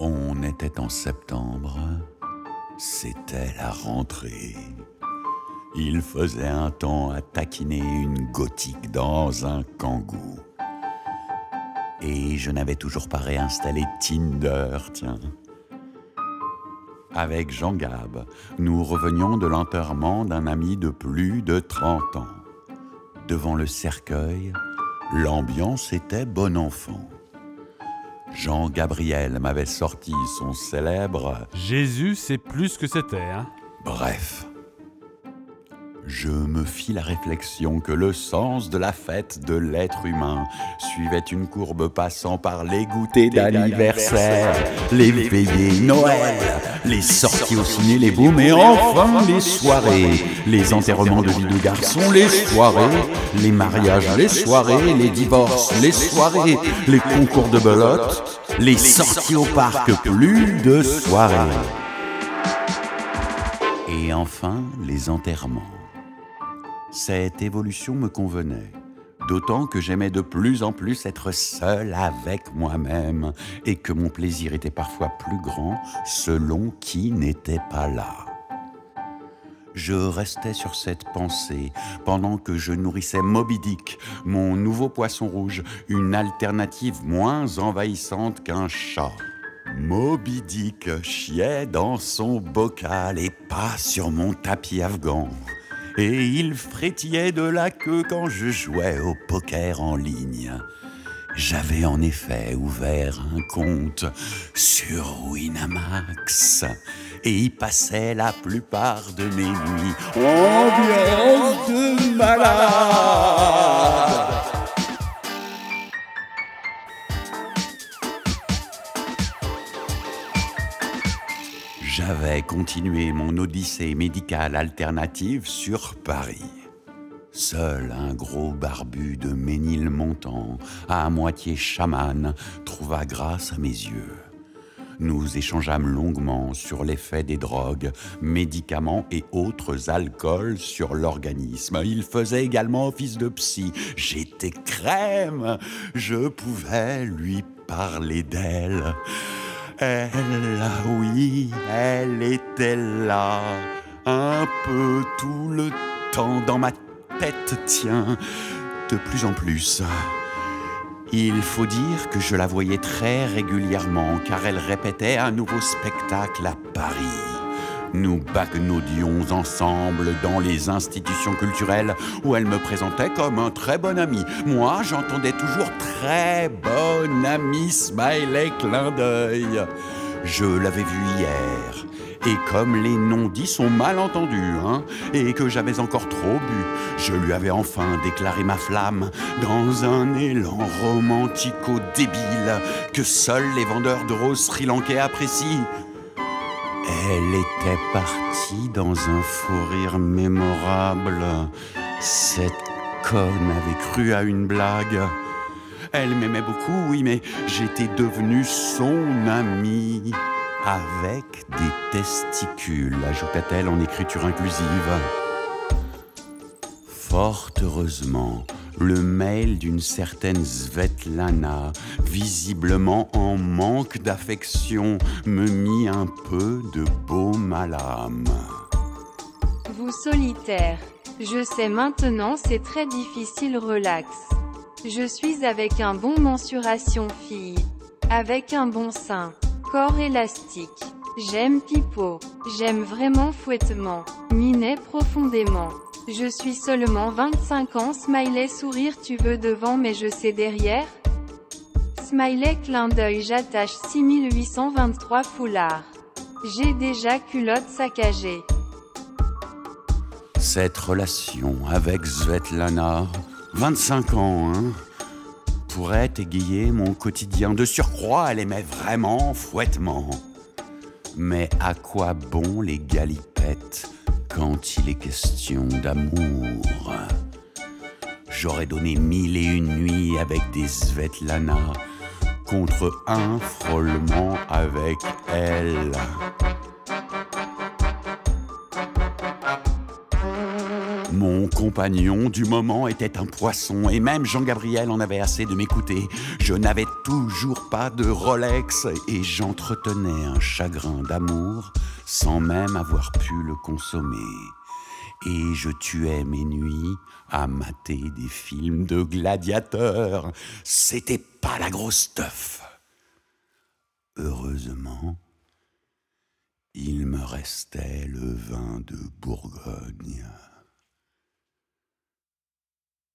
On était en septembre, c'était la rentrée. Il faisait un temps à taquiner une gothique dans un kangou. Et je n'avais toujours pas réinstallé Tinder, tiens. Avec Jean Gab, nous revenions de l'enterrement d'un ami de plus de 30 ans. Devant le cercueil, l'ambiance était bon enfant. Jean Gabriel m'avait sorti son célèbre Jésus, c'est plus que c'était, hein Bref. Je me fis la réflexion que le sens de la fête de l'être humain suivait une courbe passant par les goûters d'anniversaire, les veillées Noël, les sorties au ciné, les booms et enfin les soirées, les enterrements de vie de garçons, les soirées, les mariages, les soirées, les divorces, les soirées, les concours de belote, les sorties au parc, plus de soirées. Et enfin les enterrements. Cette évolution me convenait, d'autant que j'aimais de plus en plus être seul avec moi-même et que mon plaisir était parfois plus grand selon qui n'était pas là. Je restais sur cette pensée pendant que je nourrissais Moby Dick, mon nouveau poisson rouge, une alternative moins envahissante qu'un chat. Moby Dick chiait dans son bocal et pas sur mon tapis afghan et il frétillait de la queue quand je jouais au poker en ligne. J'avais en effet ouvert un compte sur Winamax et y passais la plupart de mes nuits. Ambiance de malade J'avais continué mon odyssée médicale alternative sur Paris. Seul un gros barbu de Ménilmontant, à moitié chaman, trouva grâce à mes yeux. Nous échangeâmes longuement sur l'effet des drogues, médicaments et autres alcools sur l'organisme. Il faisait également office de psy. J'étais crème. Je pouvais lui parler d'elle. Elle, oui, elle était là, un peu tout le temps dans ma tête, tiens, de plus en plus. Il faut dire que je la voyais très régulièrement car elle répétait un nouveau spectacle à Paris. Nous bagnaudions ensemble dans les institutions culturelles où elle me présentait comme un très bon ami. Moi, j'entendais toujours très bon ami, smiley, clin d'œil. Je l'avais vu hier. Et comme les non-dits sont mal entendus, hein, et que j'avais encore trop bu, je lui avais enfin déclaré ma flamme dans un élan romantico-débile que seuls les vendeurs de roses sri-lankais apprécient. Elle était partie dans un fou rire mémorable. Cette conne avait cru à une blague. Elle m'aimait beaucoup, oui, mais j'étais devenu son ami. Avec des testicules, ajouta-t-elle en écriture inclusive. Fort heureusement, le mail d'une certaine Svetlana, visiblement en manque d'affection, me mit un peu de baume à l'âme. Vous solitaire. Je sais maintenant c'est très difficile relax. Je suis avec un bon mensuration fille. Avec un bon sein. Corps élastique. J'aime pipeau. J'aime vraiment fouettement. Minet profondément. Je suis seulement 25 ans smiley sourire tu veux devant mais je sais derrière Smiley clin d'œil j'attache 6823 foulards. J'ai déjà culotte saccagée. Cette relation avec Svetlana, 25 ans, hein, pourrait égayer mon quotidien. De surcroît, elle aimait vraiment fouettement. Mais à quoi bon les galipettes? Quand il est question d'amour. J'aurais donné mille et une nuits avec des Svetlana contre un frôlement avec elle. Mon compagnon du moment était un poisson et même Jean-Gabriel en avait assez de m'écouter. Je n'avais toujours pas de Rolex et j'entretenais un chagrin d'amour sans même avoir pu le consommer. Et je tuais mes nuits à mater des films de gladiateurs. C'était pas la grosse stuff. Heureusement, il me restait le vin de Bourgogne.